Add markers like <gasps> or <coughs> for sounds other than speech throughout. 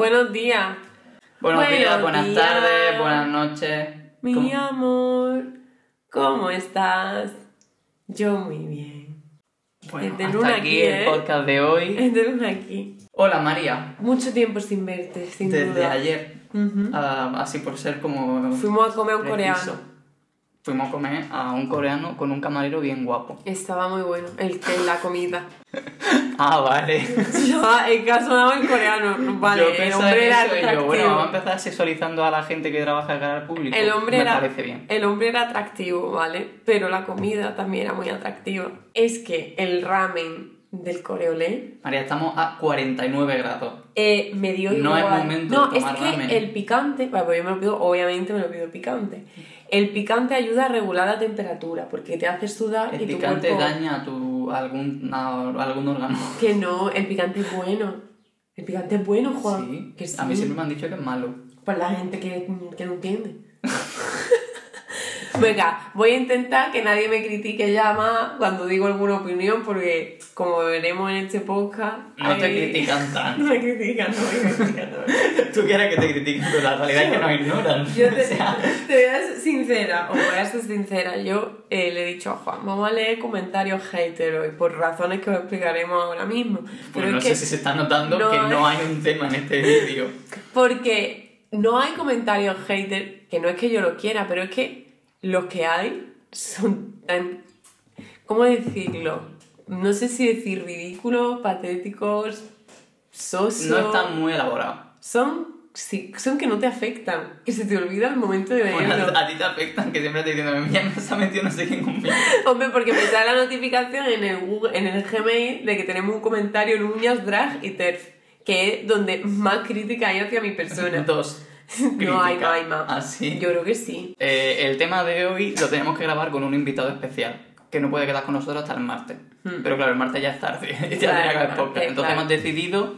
Buenos días. Buenos, días, buenas días. tardes, buenas noches. Mi ¿Cómo? amor, ¿cómo estás? Yo muy bien. Bueno, hasta luna aquí aquí, el ¿eh? podcast de hoy. <laughs> Entonces aquí. Hola María, Mucho tiempo sin verte, sin desde duda. ayer, ah, así por ser como... Fuimos a comer un coreano. Fuimos a comer a un coreano con un camarero bien guapo. Estaba muy bueno, el que la comida. <laughs> Ah, vale. <laughs> Ya, el caso sonaba el coreano. Vale, yo el hombre era y yo, atractivo. bueno, vamos a empezar sexualizando a la gente que trabaja cara al público. El hombre, Me era, parece bien. el hombre era atractivo, ¿vale? Pero la comida también era muy atractiva. Es que el ramen del coreolé María, estamos a 49 grados. eh, me dio No es igual. momento no, de tomar es que ramen. el picante, bueno, pues yo me lo pido, obviamente me lo pido picante. El picante ayuda a regular la temperatura porque te hace sudar El y tu picante cuerpo... daña a tu, algún, a algún órgano. Que no, el picante es bueno. El picante es bueno, Juan. Sí, Que sí. a mí siempre me han dicho que es malo. Pues la gente que, que no entiende. <laughs> <laughs> Venga, voy a intentar que nadie me critique ya más cuando digo alguna opinión, porque como veremos en este podcast. No te critican tanto. <laughs> No me critican, no me critican. no. <laughs> Tú quieres que te critiquen, pero la realidad es que nos ignoran. Yo O te, sea, te voy a ser sincera, os voy a ser sincera. Yo eh, le he dicho a Juan, vamos a leer comentarios hater hoy, por razones que os explicaremos ahora mismo. pues Pero no es sé que- si se está notando no que hay- no hay un tema en este vídeo. Porque no hay comentarios hater, que no es que yo lo quiera, pero es que los que hay son tan... ¿Cómo decirlo? No sé si decir ridículos, patéticos, sosos... No están muy elaborados. Son, sí, son que no te afectan, que se te olvida el momento de Bueno, leerlo. a ti te afectan que siempre te diciendo, ya me se ha metido no sé quién conmigo. Hombre, porque me sale la notificación en el, Google, en el Gmail de que tenemos un comentario en uñas, drag y terf, que es donde más crítica hay hacia mi persona. Dos. No hay, no hay más. ¿Ah, sí? Yo creo que sí. Eh, el tema de hoy lo tenemos que grabar con un invitado especial, que no puede quedar con nosotros hasta el martes. Hmm. Pero claro, el martes ya es tarde, <laughs> ya Claro, tenía que haber podcast. Entonces claro. hemos decidido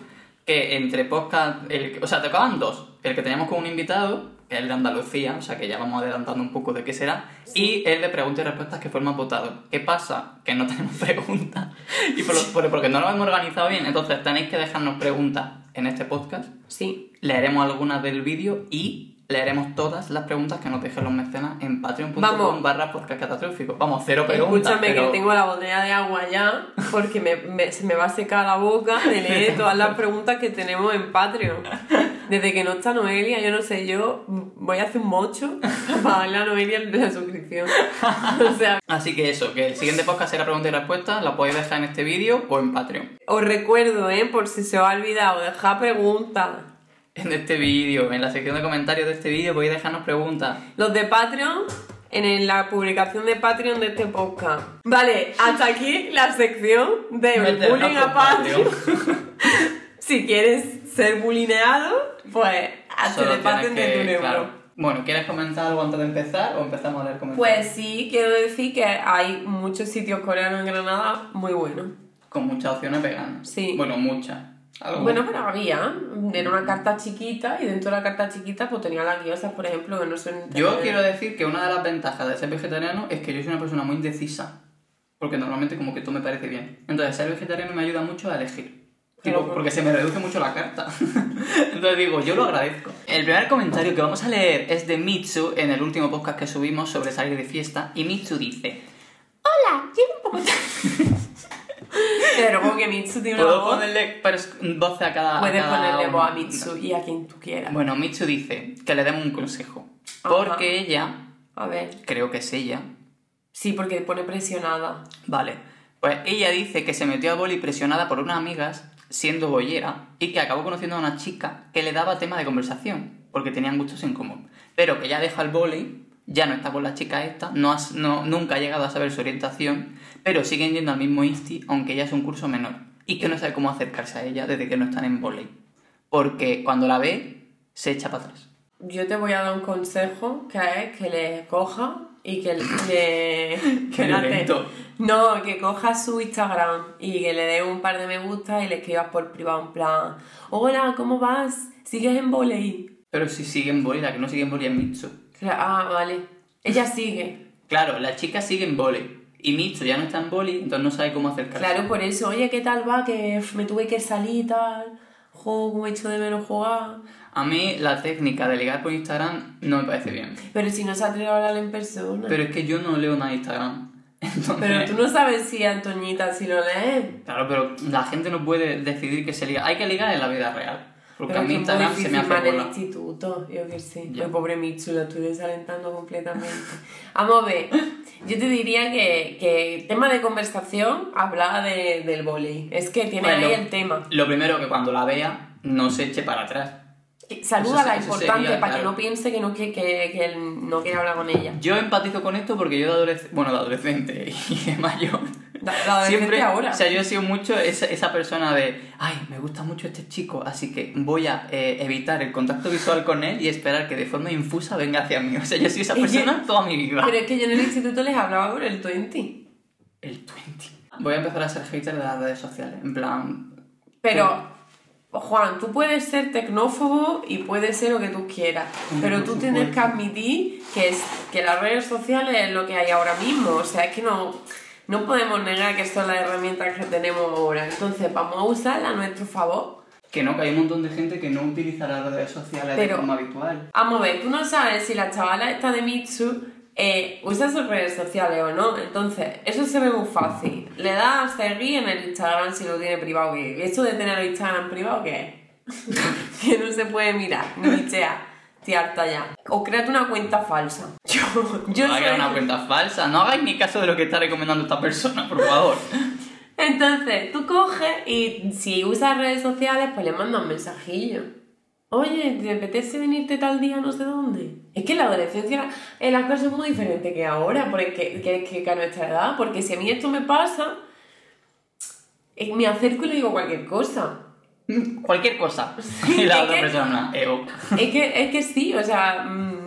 que entre podcast, el, o sea, tocaban dos. El que teníamos con un invitado, que es el de Andalucía, o sea que ya vamos adelantando un poco de qué será, y el de preguntas y respuestas que fue el más votado. ¿Qué pasa? Que no <laughs> tenemos preguntas, y por lo- por- porque no lo hemos organizado bien, entonces tenéis que dejarnos preguntas en este podcast Sí. Leeremos algunas del vídeo y leeremos todas las preguntas que nos dejen los mecenas en patreon.com barra podcast catastrófico. Vamos, cero preguntas. Escúchame pero- que tengo la botella de agua ya, porque me, me- se me va a secar la boca de leer <laughs> todas las preguntas que tenemos en Patreon. Desde que no está Noelia, yo no sé, yo voy a hacer un mocho para darle a Noelia la suscripción. O sea, Así que eso, que el siguiente podcast será preguntas y respuestas, la podéis dejar en este vídeo o en Patreon. os recuerdo, ¿eh? Por si se os ha olvidado, dejar preguntas. En este vídeo, en la sección de comentarios de este vídeo podéis dejarnos preguntas. Los de Patreon en la publicación de Patreon de este podcast. Vale, hasta aquí la sección de bullying a Patreon. <laughs> si quieres ser bulineado, pues hazte de Patreon de tu claro. Bueno, ¿quieres comentar algo antes de empezar o empezamos a leer comentarios? Pues sí, quiero decir que hay muchos sitios coreanos en Granada muy buenos. Con muchas opciones veganas. Sí. Bueno, muchas. Algo- Bueno, pero había. Era una carta chiquita y dentro de la carta chiquita pues tenía las guiosas, por ejemplo, que no son... Yo quiero decir que una de las ventajas de ser vegetariano es que yo soy una persona muy indecisa. Porque normalmente como que todo me parece bien. Entonces ser vegetariano me ayuda mucho a elegir. Tipo, por- porque se me reduce mucho la carta. <laughs> Entonces digo, yo lo agradezco. El primer comentario que vamos a leer es de Mitsu en el último podcast que subimos sobre salir de fiesta. Y Mitsu dice... Hola, llego un poco <laughs> Pero como que Mitsu tiene una ¿Puedo voz... ponerle pers- voz a cada... a Puedes cada ponerle voz a Mitsu y a quien tú quieras. Bueno, Mitsu dice que le demos un consejo. Ajá. Porque ella, A ver. creo que es ella, Sí, porque pone presionada. Vale, pues ella dice que se metió a boli presionada por unas amigas siendo bollera y que acabó conociendo a una chica que le daba tema de conversación porque tenían gustos en común. Pero que ya deja el boli, ya no está con la chica esta, no, has- no nunca ha llegado a saber su orientación, pero siguen yendo al mismo insti aunque ella es un curso menor y que no sabe cómo acercarse a ella desde que no están en boli. Porque cuando la ve, se echa para atrás. Yo te voy a dar un consejo que es que le coja y que le... <laughs> Te- violento. No, que coja su Instagram y que le dé un par de me gusta y le escribas por privado en plan Hola, ¿cómo vas? ¿Sigues en volei? Pero si sigue en boli, la que no sigue en boli es Mitsu. Ah, vale. Ella sigue. Claro, la chica sigue en boli. Y Mitsu ya no está en boli, entonces no sabe cómo acercarse. Claro, por eso, oye, ¿qué tal va? Que me tuve que salir y tal. Jo, como he hecho de menos jugar. A mí la técnica de ligar por Instagram no me parece bien. Pero si no se atreve a hablar en persona. Pero es que yo no leo nada de Instagram. <laughs> Entonces, Pero tú no sabes si Antoñita si lo lees. Claro, pero la gente no puede decidir que se liga. Hay que ligar en la vida real. Porque Pero a mí que Instagram se me hace en el instituto, yo qué sé. Ya. El pobre Mitsu lo estoy desalentando completamente. Vamos a ver, yo te diría que, que tema de conversación, habla de, del volei. Es que tiene Bueno, ahí el tema. Lo primero que cuando la vea, no se eche para atrás. Saluda la importante sería, para que claro. no piense que, no, que, que, que él no quiere hablar con ella. Yo empatizo con esto porque yo de adolescente, bueno, de adolescente <laughs> y de mayor, <laughs> La, la siempre, ahora. o sea, yo he sido mucho esa, esa persona de, ay, me gusta mucho este chico, así que voy a eh, evitar el contacto visual con él y esperar que de forma infusa venga hacia mí. <laughs> O sea, yo he sido esa persona toda mi vida. Pero es que yo en el instituto les hablaba con el 20. El 20. Voy a empezar a ser hater de las redes sociales, en plan... Pero, Juan, tú puedes ser tecnófobo y puedes ser lo que tú quieras, pero tú por tienes que admitir que, es, que las redes sociales es lo que hay ahora mismo. O sea, es que no, no podemos negar que son las herramientas que tenemos ahora. Entonces, vamos a usarlas a nuestro favor. Que no, que hay un montón de gente que no utiliza las redes sociales de Pero- forma habitual. Vamos a ver, tú no sabes si la chavala esta de Mitsu eh, usa sus redes sociales o no. Entonces, eso se ve muy fácil. Le das a seguir en el Instagram si lo tiene privado. Que esto de tener el Instagram privado, ¿qué es? <laughs> que no se puede mirar, ni bichear. Estoy harta ya. O créate una cuenta falsa. <laughs> Yo, yo no soy- una cuenta falsa, no hagáis ni caso de lo que está recomendando esta persona, por favor. <laughs> Entonces, tú coges y si usas redes sociales, pues le mandas un mensajillo. Oye, ¿te apetece venirte tal día no sé dónde? Es que en la adolescencia eh, las cosas son muy diferentes que ahora, porque que, que, que a nuestra edad, porque si a mí esto me pasa, eh, me acerco y le digo cualquier cosa. Cualquier cosa. Y <laughs> la otra que- persona, ok. Es que, es que sí, o sea, mm,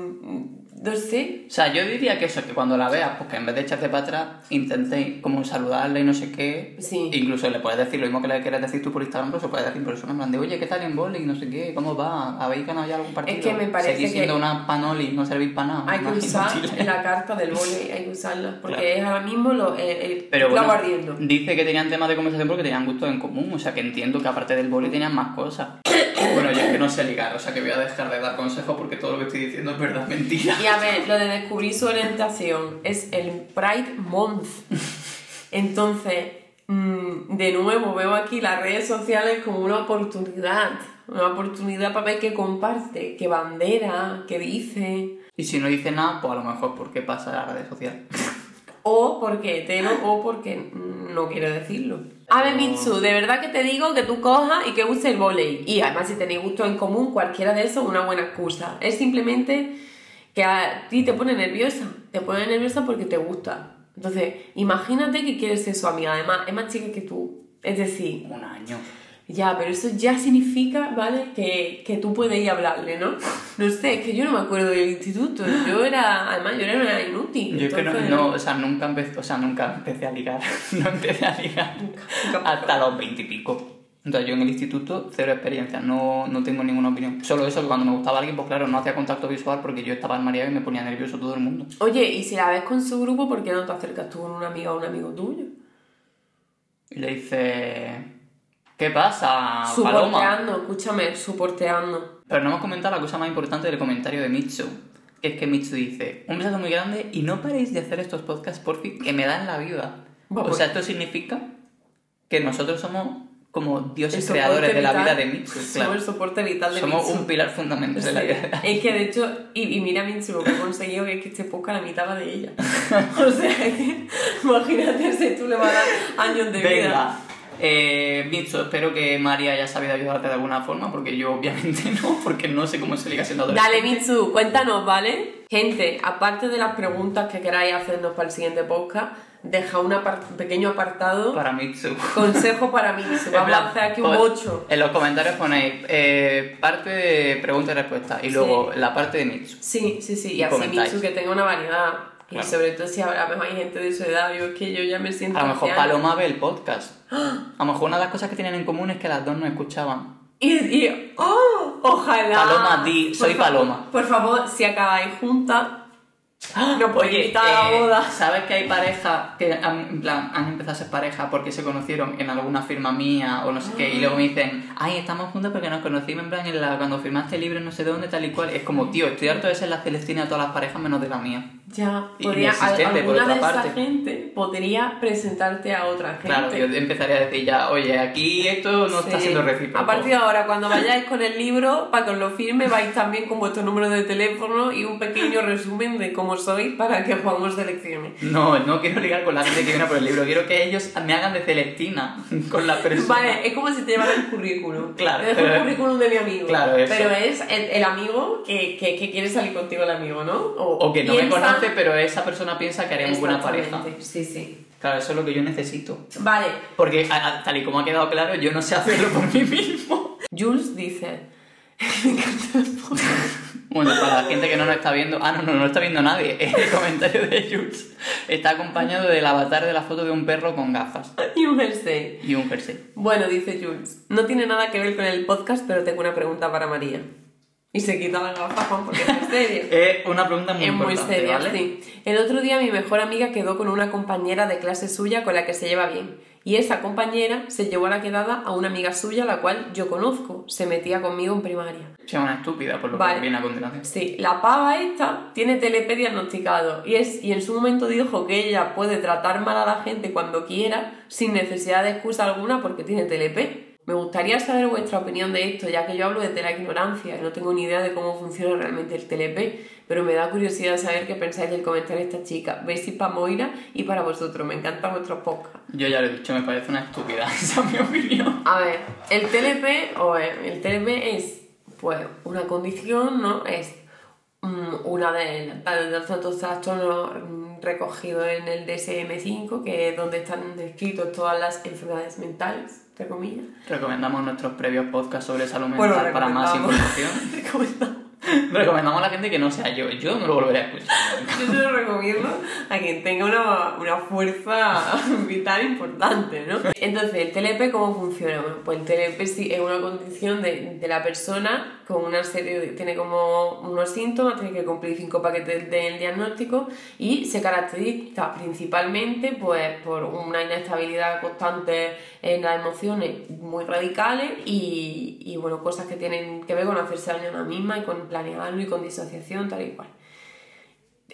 O sea, yo diría que eso, que cuando la veas, pues que en vez de echarte para atrás, intentéis como saludarla y no sé qué. Sí. Incluso le puedes decir lo mismo que le quieres decir tú por Instagram, pero se puede decir en persona, en plan de, oye, ¿qué tal en boli? No sé qué, ¿cómo va? ¿Habéis ganado ya algún partido? que me parece Seguís que siendo una panoli, no servís para nada. Hay que usar la carta del vóley, hay que usarla, porque Claro. es ahora mismo lo, eh, el Pero bueno, ardiendo. dice que tenían temas de conversación porque tenían gustos en común, o sea que entiendo que aparte del boli tenían más cosas. <coughs> bueno, yo es que no sé ligar, o sea que voy a dejar de dar consejos porque todo lo que estoy diciendo es verdad mentira. Y a ver, lo de descubrir su orientación es el Pride Month. Entonces, mm, de nuevo, veo aquí las redes sociales como una oportunidad. Una oportunidad para ver qué comparte, qué bandera, qué dice. Y si no dice nada, pues a lo mejor porque pasa a las redes sociales. O porque hetero o porque no quiero decirlo. A ver, Mitsu, de verdad que te digo que tú cojas y que uses el volei. Y además, si tenéis gusto en común, cualquiera de esos es una buena excusa. Es simplemente que a ti te pone nerviosa. Te pone nerviosa porque te gusta. Entonces, imagínate que quieres ser su amiga. Además, es más chica que tú. Es decir, Un año. Ya, pero eso ya significa, ¿vale? Que, que tú puedes ir a hablarle, ¿no? No sé, es que yo no me acuerdo del instituto. Yo era, además, yo era una inútil. Yo es que no, no, o sea, nunca empecé, o sea, nunca empecé a ligar. <laughs> no empecé a ligar hasta los veintipico. Entonces yo en el instituto, cero experiencia, no, no tengo ninguna opinión. Solo eso, que cuando me gustaba alguien, pues claro, no hacía contacto visual porque yo estaba mareado y me ponía nervioso todo el mundo. Oye, y si la ves con su grupo, ¿por qué no te acercas tú con una amiga o un amigo tuyo? Y le dice, ¿qué pasa, Paloma? Suporteando, escúchame, suporteando. Pero no hemos comentado la cosa más importante del comentario de Mitsu. Que es que Mitsu dice, un besazo muy grande y no paréis de hacer estos podcasts por fin que me dan la vida. Vamos. O sea, esto significa que nosotros somos como dioses creadores de la vida de Mitsu. Somos Claro. el soporte vital de Somos Mitsu. un pilar fundamental de la Sí. vida. Es que de hecho, y, y mira Mitsu lo que ha conseguido, que es que este podcast la mitad va de ella. <laughs> o sea, que imagínate si tú le vas a dar años de vida. Eh, Mitsu, espero que María haya sabido ayudarte de alguna forma, porque yo obviamente <laughs> no, porque no sé cómo se liga siendo adolescente. Dale, Mitsu, cuéntanos, ¿vale? Gente, aparte de las preguntas que queráis hacernos para el siguiente podcast, deja un pequeño apartado. Para Mitsu. Consejo para Mitsu. <laughs> Vamos a hacer aquí un Pues, bocho. En los comentarios ponéis eh, parte de pregunta y respuesta y luego la parte de Mitsu. Sí, sí, sí. Y, Y así comentáis. Mitsu que tenga una variedad. Y Claro. sobre todo si ahora mismo hay gente de su edad, yo es que yo ya me siento A lo mejor anciana. Paloma ve el podcast. A lo mejor una de las cosas que tienen en común es que las dos no escuchaban. Y, y ¡oh! Ojalá. Paloma, di, soy Por Paloma. Por favor, si acabáis juntas, <gasps> No Oye, a la eh, boda. ¿Sabes que hay parejas que han, en plan, han empezado a ser pareja porque se conocieron en alguna firma mía o no sé qué? Y luego me dicen, ay, estamos juntos porque nos conocimos en plan en la, cuando firmaste el libro no sé dónde, tal y cual. Es como, tío, estoy harto de ser la Celestina de todas las parejas menos de la mía. Ya, Y podría, inexistente, por alguna otra de esa parte. gente podría presentarte a otra gente. Claro, yo empezaría a decir ya, oye, aquí esto no está Sí. siendo recíproco. A partir de ahora, cuando vayáis con el libro, para que os lo firme, vais también con vuestro número de teléfono y un pequeño resumen de cómo sois para que jugamos selecciones. No, no quiero ligar con la gente que viene por el libro, quiero que ellos me hagan de Celestina <laughs> con la persona. Vale, es como si te llevaran el currículum. Claro, Te dejo el pero- currículum de mi amigo. Claro, eso. Pero es el, el amigo que, que, que quiere salir contigo, el amigo, ¿no? O que no me piensa- conoce, pero esa persona piensa que haremos buena pareja. Sí, sí. Claro, eso es lo que yo necesito. Vale, Porque a- a- tal y como ha quedado claro, yo no sé hacerlo por mí mismo. Jules dice. <laughs> Me encanta. Bueno, para la gente que no nos está viendo... Ah, no, no, no está viendo nadie. <laughs> El comentario de Jules está acompañado del avatar de la foto de un perro con gafas y un jersey. y un jersey. Bueno, dice Jules, no tiene nada que ver con el podcast, pero tengo una pregunta para María. Y se quita las gafas, Juan, porque es muy serio. <laughs> Es una pregunta muy es muy importante, seria, ¿vale? sí. El otro día mi mejor amiga quedó con una compañera de clase suya con la que se lleva bien. Y esa compañera se llevó a la quedada a una amiga suya, la cual yo conozco. Se metía conmigo en primaria. Se llama una estúpida, por lo Vale. que viene a continuación. Sí, la pava esta tiene TLP diagnosticado y, es, y en su momento dijo que ella puede tratar mal a la gente cuando quiera sin necesidad de excusa alguna porque tiene TLP. Me gustaría saber vuestra opinión de esto, ya que yo hablo desde la ignorancia no tengo ni idea de cómo funciona realmente el TLP, pero me da curiosidad saber qué pensáis del comentario de esta chica. Besis para Moira y para vosotros, me encantan vuestros podcasts. Yo ya lo he dicho, me parece una estúpida. <laughs> Esa es mi opinión. A ver, el TLP, o eh, el TLP es pues una condición, ¿no? Es mm, una de, de los tantos trastornos mm, recogidos en el DSM-5, que es donde están descritos todas las enfermedades mentales, entre comillas. Recomendamos nuestros previos podcasts sobre salud Bueno, mental para más información. <laughs> Recomendamos. Recomendamos a la gente que no sea yo. Yo no lo volveré a escuchar. Yo se lo recomiendo a quien tenga una, una fuerza <laughs> vital importante, ¿no? Entonces, ¿el TLP cómo funciona? Bueno, pues el TLP sí es una condición de, de la persona con una serie tiene como unos síntomas, tiene que cumplir cinco paquetes del diagnóstico y se caracteriza principalmente pues por una inestabilidad constante en las emociones muy radicales y, y bueno, cosas que tienen que ver con hacerse daño a la misma y con planearlo y con disociación, tal y cual.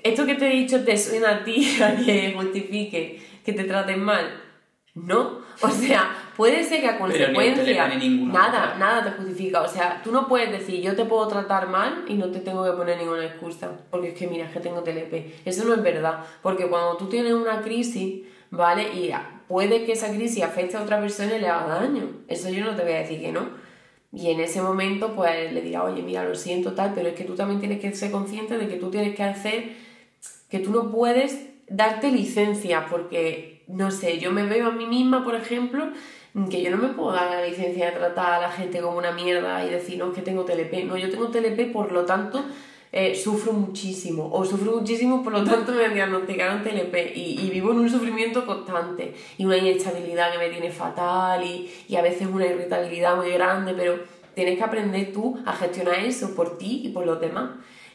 ¿Esto que te he dicho te suena a ti <laughs> a que justifique que te traten mal? No. O sea, puede ser que a consecuencia ninguno, nada, nada te justifica. O sea, tú no puedes decir yo te puedo tratar mal y no te tengo que poner ninguna excusa. Porque es que mira, es que tengo TLP. Eso no es verdad. Porque cuando tú tienes una crisis, ¿vale? Y puede que esa crisis afecte a otra persona y le haga daño. Eso yo no te voy a decir que no. Y en ese momento, pues le dirá, oye, mira, lo siento, tal, pero es que tú también tienes que ser consciente de que tú tienes que hacer, que tú no puedes darte licencia, porque, no sé, yo me veo a mí misma, por ejemplo, que yo no me puedo dar la licencia de tratar a la gente como una mierda y decir, no, es que tengo TLP. No, yo tengo TLP, por lo tanto, eh, sufro muchísimo. O sufro muchísimo, por lo tanto, me diagnosticaron TLP. Y, y vivo en un sufrimiento constante. Y una inestabilidad que me tiene fatal. Y, y a veces una irritabilidad muy grande. Pero tienes que aprender tú a gestionar eso por ti y por los demás.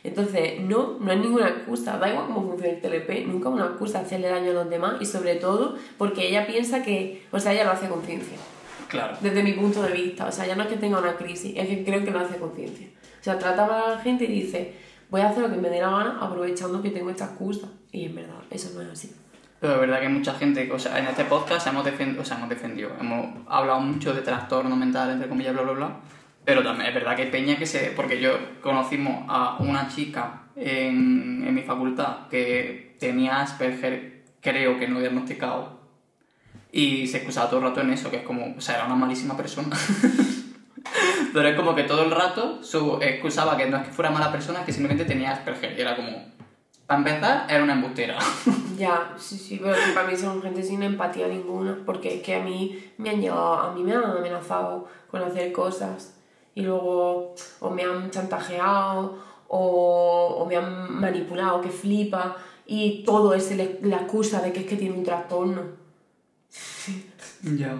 Entonces, no, no hay ninguna excusa. Da igual cómo funciona el TLP. Nunca es una excusa hacerle daño a los demás. Y sobre todo porque ella piensa que, o sea, ella lo hace con conciencia Claro. desde mi punto de vista. O sea, ya no es que tenga una crisis, es que creo que lo hace conciencia. O sea, trata mal a la gente y dice, voy a hacer lo que me dé la gana aprovechando que tengo esta excusa. Y en verdad, eso no es así. Pero es verdad que mucha gente, o sea, en este podcast hemos defendido, o sea, hemos defendido, hemos hablado mucho de trastorno mental, entre comillas, bla, bla, bla. Pero también es verdad que peña que se... Porque yo conocimos a una chica en, en mi facultad que tenía Asperger, creo que no diagnosticado, y se excusaba todo el rato en eso, que es como, o sea, era una malísima persona. <laughs> Pero es como que todo el rato su excusaba que no es que fuera mala persona, es que simplemente tenía Asperger. Y era como, para empezar, era una embustera. <laughs> Ya, sí, sí, pero para mí son gente sin empatía ninguna, porque es que a mí me han llegado, a mí me han amenazado con hacer cosas y luego o me han chantajeado o, o me han manipulado, que flipa, y todo es el- la excusa de que es que tiene un trastorno. Ya.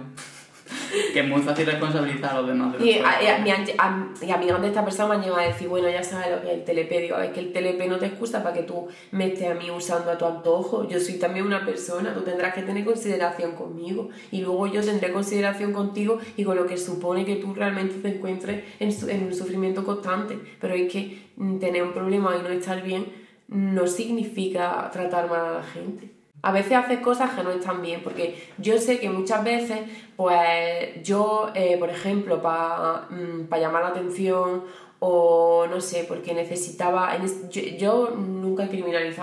Que es muy fácil responsabilizar a los demás. De los Y a, problemas. y a- a- amigas de esta persona me han llegado a decir, bueno, ya sabes lo que es el TLP. Digo, es que el TLP no te excusa para que tú me estés a mí usando a tu antojo. Yo soy también una persona, tú tendrás que tener consideración conmigo. Y luego yo tendré consideración contigo y con lo que supone que tú realmente te encuentres en, su- en un sufrimiento constante. Pero es que mm, tener un problema y no estar bien no significa tratar mal a la gente. A veces haces cosas que no están bien, porque yo sé que muchas veces, pues yo, eh, por ejemplo, para llamar la atención o no sé, porque necesitaba. yo, yo nunca he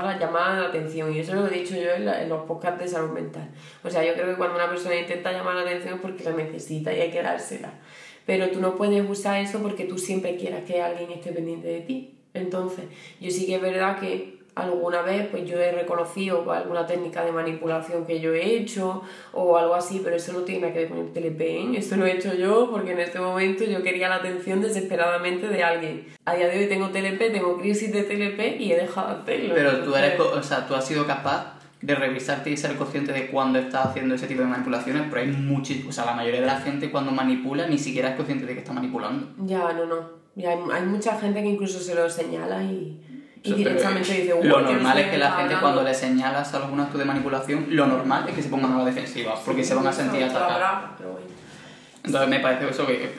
la llamada de atención y eso lo he dicho yo en, la- en los podcasts de salud mental. O sea, yo creo que cuando una persona intenta llamar la atención es porque la necesita y hay que dársela. Pero tú no puedes usar eso porque tú siempre quieras que alguien esté pendiente de ti. Entonces, yo sí que es verdad que alguna vez pues yo he reconocido alguna técnica de manipulación que yo he hecho o algo así, pero eso no tiene nada que ver con el TLP. Eso lo he hecho yo porque en este momento yo quería la atención desesperadamente de alguien. A día de hoy tengo TLP, tengo crisis de TLP y he dejado de hacerlo. Pero tú, eres, o sea, tú has sido capaz de revisarte y ser consciente de cuándo estás haciendo ese tipo de manipulaciones, pero hay muchísimos, o sea, la mayoría de la gente cuando manipula ni siquiera es consciente de que está manipulando. Ya, no, no. Hay, hay mucha gente que incluso se lo señala y, y directamente dice, eh, "Uy, Lo ¿quién normal es que la gente hablando?". cuando le señalas algún acto de manipulación, lo normal es que se pongan a la defensiva, porque se van a sentir atacados. Entonces me parece eso que eh,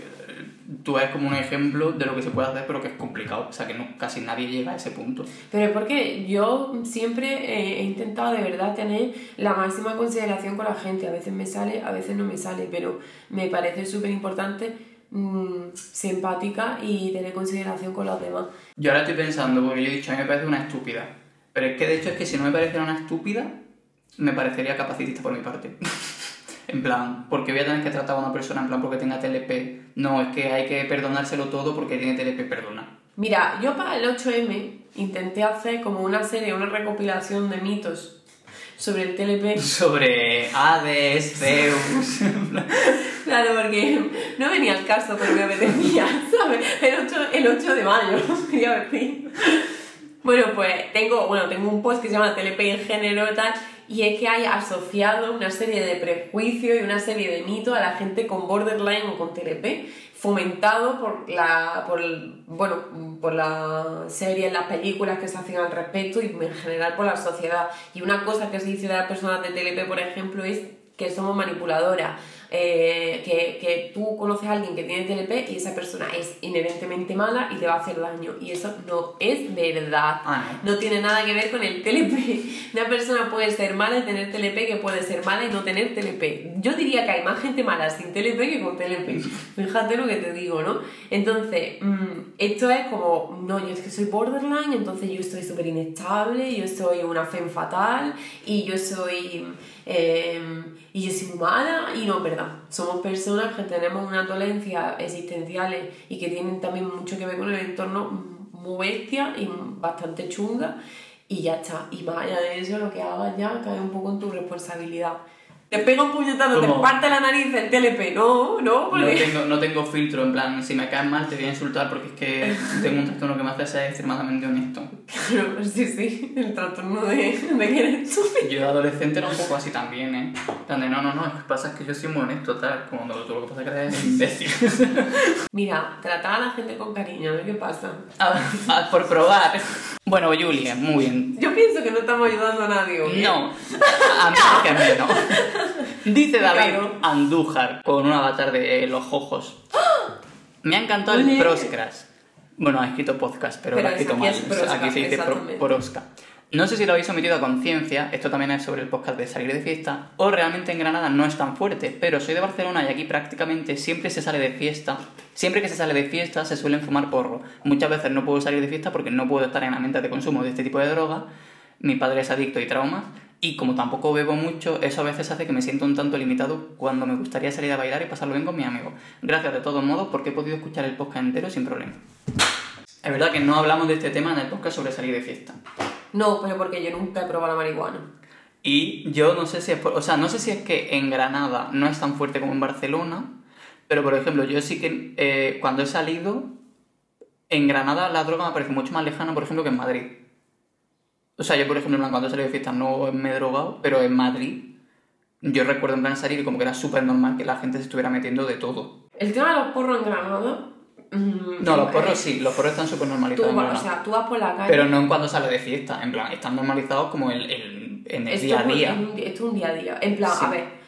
tú eres como un ejemplo de lo que se puede hacer, pero que es complicado. O sea, que no, casi nadie llega a ese punto. Pero es porque yo siempre eh, he intentado de verdad tener la máxima consideración con la gente. A veces me sale, a veces no me sale, pero me parece súper importante mm, ser empática y tener consideración con los demás. Yo ahora estoy pensando, porque yo he dicho, a mí me parece una estúpida. Pero es que de hecho es que si no me pareciera una estúpida, me parecería capacitista por mi parte. <laughs> en plan, porque voy a tener que tratar a una persona en plan porque tenga TLP. No, es que hay que perdonárselo todo porque tiene TLP, perdona. Mira, yo para el 8M intenté hacer como una serie, una recopilación de mitos sobre el TLP. <laughs> Sobre Hades, Zeus. <laughs> Claro, porque no venía al caso, pero me apetecía, <laughs> ¿sabes? El 8, el 8 de mayo, quería decir. Bueno, pues tengo, bueno, tengo un post que se llama TLP en género y tal, y es que hay asociado una serie de prejuicios y una serie de mitos a la gente con borderline o con TLP, fomentado por la, por, bueno, por la serie, las películas que se hacen al respecto y en general por la sociedad. Y una cosa que se dice de las personas de TLP, por ejemplo, es que somos manipuladoras, eh, que, que tú conoces a alguien que tiene TLP y esa persona es inherentemente mala y te va a hacer daño. Y eso no es verdad. Ah, No tiene nada que ver con el TLP. <laughs> Una persona puede ser mala y tener TLP que puede ser mala y no tener TLP. Yo diría que hay más gente mala sin TLP que con TLP. <laughs> Fíjate lo que te digo, ¿no? Entonces, mm, esto es como, no, yo es que soy borderline, entonces yo estoy súper inestable, yo soy una femme fatal y yo soy... eh, y yo soy y no verdad. Somos personas que tenemos unas dolencias existenciales y que tienen también mucho que ver con el entorno muy bestia y bastante chunga y ya está. Y más allá de eso, lo que hagas ya cae un poco en tu responsabilidad. Te pega un puñetazo, te parte la nariz el TLP. No, no, No porque... tengo, no tengo filtro, en plan, si me caes mal te voy a insultar porque es que tengo un trastorno que me hace ser extremadamente honesto. Claro, sí, sí, el trastorno de, de que eres estúpido. Yo de adolescente era un poco así también, ¿eh? En plan de, no, no, no, lo que pasa es que yo soy muy honesto, tal, como no, todo lo que pasa es que eres imbécil. <laughs> Mira, tratar a la gente con cariño, a ver qué pasa. Ah, ah, por probar. Bueno, Julia, muy bien. Yo pienso que no estamos ayudando a nadie. No, a mí que a mí no. <laughs> Dice David. Andújar con un avatar de eh, los ojos. Me ha encantado el. Proscras. Bueno, ha escrito podcast, pero, Pero lo ha escrito mal. es Aquí se dice. Prosca. No sé si lo habéis sometido a conciencia, esto también es sobre el podcast de salir de fiesta, o realmente en Granada no es tan fuerte, pero soy de Barcelona y aquí prácticamente siempre se sale de fiesta. Siempre que se sale de fiesta se suelen fumar porro. Muchas veces no puedo salir de fiesta porque no puedo estar en ambientes de consumo de este tipo de droga. Mi padre es adicto y traumas. Y como tampoco bebo mucho, eso a veces hace que me sienta un tanto limitado cuando me gustaría salir a bailar y pasarlo bien con mis amigos. Gracias de todos modos porque he podido escuchar el podcast entero sin problema. Es verdad que no hablamos de este tema en el podcast sobre salir de fiesta. No, pero porque yo nunca he probado la marihuana. Y yo no sé si es por- o sea, no sé si es que en Granada no es tan fuerte como en Barcelona, pero por ejemplo, yo sí que eh, cuando he salido, en Granada la droga me parece mucho más lejana, por ejemplo, que en Madrid. O sea, yo por ejemplo, en plan, cuando he salido de fiesta no me he drogado, pero en Madrid yo recuerdo en plan salir y como que era súper normal que la gente se estuviera metiendo de todo. El tema de los porros en Granada. mm, No, los eh, porros sí, los porros están súper normalizados. o sea, tú vas por la calle. Pero no en cuando sale de fiesta, en plan, están normalizados como el, el- en el esto, día a día. es un- esto es un día a día. En plan, Sí. a ver.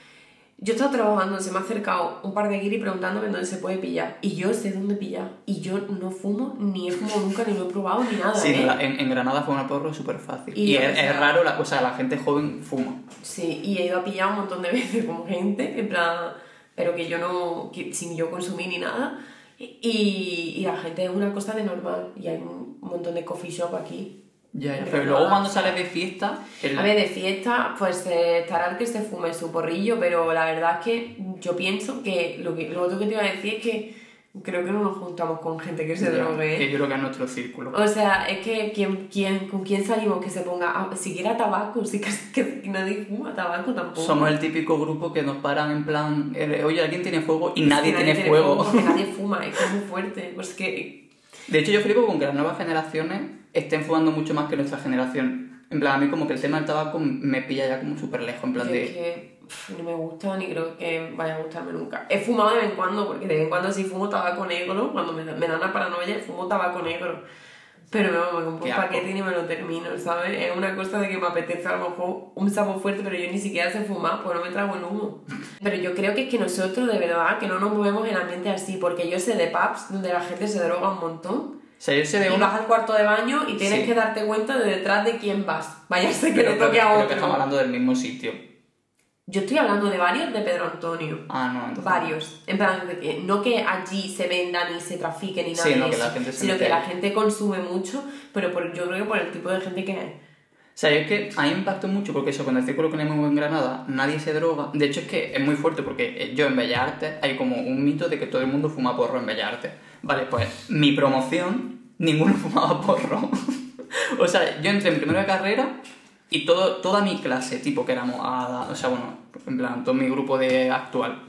Yo he estado trabajando, se me ha acercado un par de guiris preguntándome dónde se puede pillar. Y yo sé dónde pillar. Y yo no fumo, ni he fumado nunca, ni lo he probado, ni nada. Sí, ¿eh? la- en, en Granada fue una porro súper fácil. Y, es, es raro, la, o sea, la gente joven fuma. Sí, y he ido a pillar un montón de <laughs> veces con gente, en plan, pero que yo no, que, sin yo consumir ni nada. Y, y la gente es una cosa de normal. Y hay un montón de coffee shop aquí. Ya, ya. Pero luego cuando sales de fiesta, el- A ver, de fiesta, pues eh, estará el que se fume su porrillo, pero la verdad es que yo pienso que lo, que lo otro que te iba a decir es que creo que no nos juntamos con gente que se ya, drogue. ¿eh? que yo creo que es nuestro círculo. O sea, es que ¿quién, quién, con quién salimos que se ponga ah, siquiera tabaco, sí que, que nadie fuma tabaco tampoco. Somos el típico grupo que nos paran en plan, oye, ¿alguien tiene fuego? Y que nadie, tiene, fuego. porque <laughs> nadie fuma, es que es muy fuerte. Pues que De hecho, yo flipo con que las nuevas generaciones estén fumando mucho más que nuestra generación. En plan, a mí como que el tema del tabaco me pilla ya como súper lejos, en plan yo es de... que pf, no me gusta ni creo que vaya a gustarme nunca. He fumado de vez en cuando, porque de vez en cuando sí fumo tabaco negro, cuando me, me da una paranoia fumo tabaco negro. Pero no, me compro un paquete y ni me lo termino, ¿sabes? Es una cosa de que me apetece a lo mejor un sabor fuerte, pero yo ni siquiera sé fumar, pues no me trago el humo. <laughs> Pero yo creo que es que nosotros, de verdad, que no nos movemos en ambiente así, porque yo sé de pubs donde la gente se droga un montón. O sea, yo sé de Y uno... vas al cuarto de baño y tienes Sí. que darte cuenta de detrás de quién vas. Vaya a ser que le creo, toque a creo otro. que estamos hablando del mismo sitio. Yo estoy hablando de varios de Pedro Antonio. Ah, no, entonces... Varios. En plan, de que no que allí se venda ni se trafique ni nada Sí, de no, que eso, la gente se sino que la gente consume mucho, pero por, yo creo que por el tipo de gente que es. O sea, es que a mí me impactó mucho porque eso, con el círculo que tenemos en Granada, nadie se droga. De hecho, es que es muy fuerte porque eh, yo en Bellas Artes hay como un mito de que todo el mundo fuma porro en Bellas Artes. Vale, pues mi promoción, ninguno <laughs> fumaba porro. o sea, yo entré en primero de carrera y todo, toda mi clase, tipo que éramos, o sea, bueno, en plan, todo mi grupo de actual,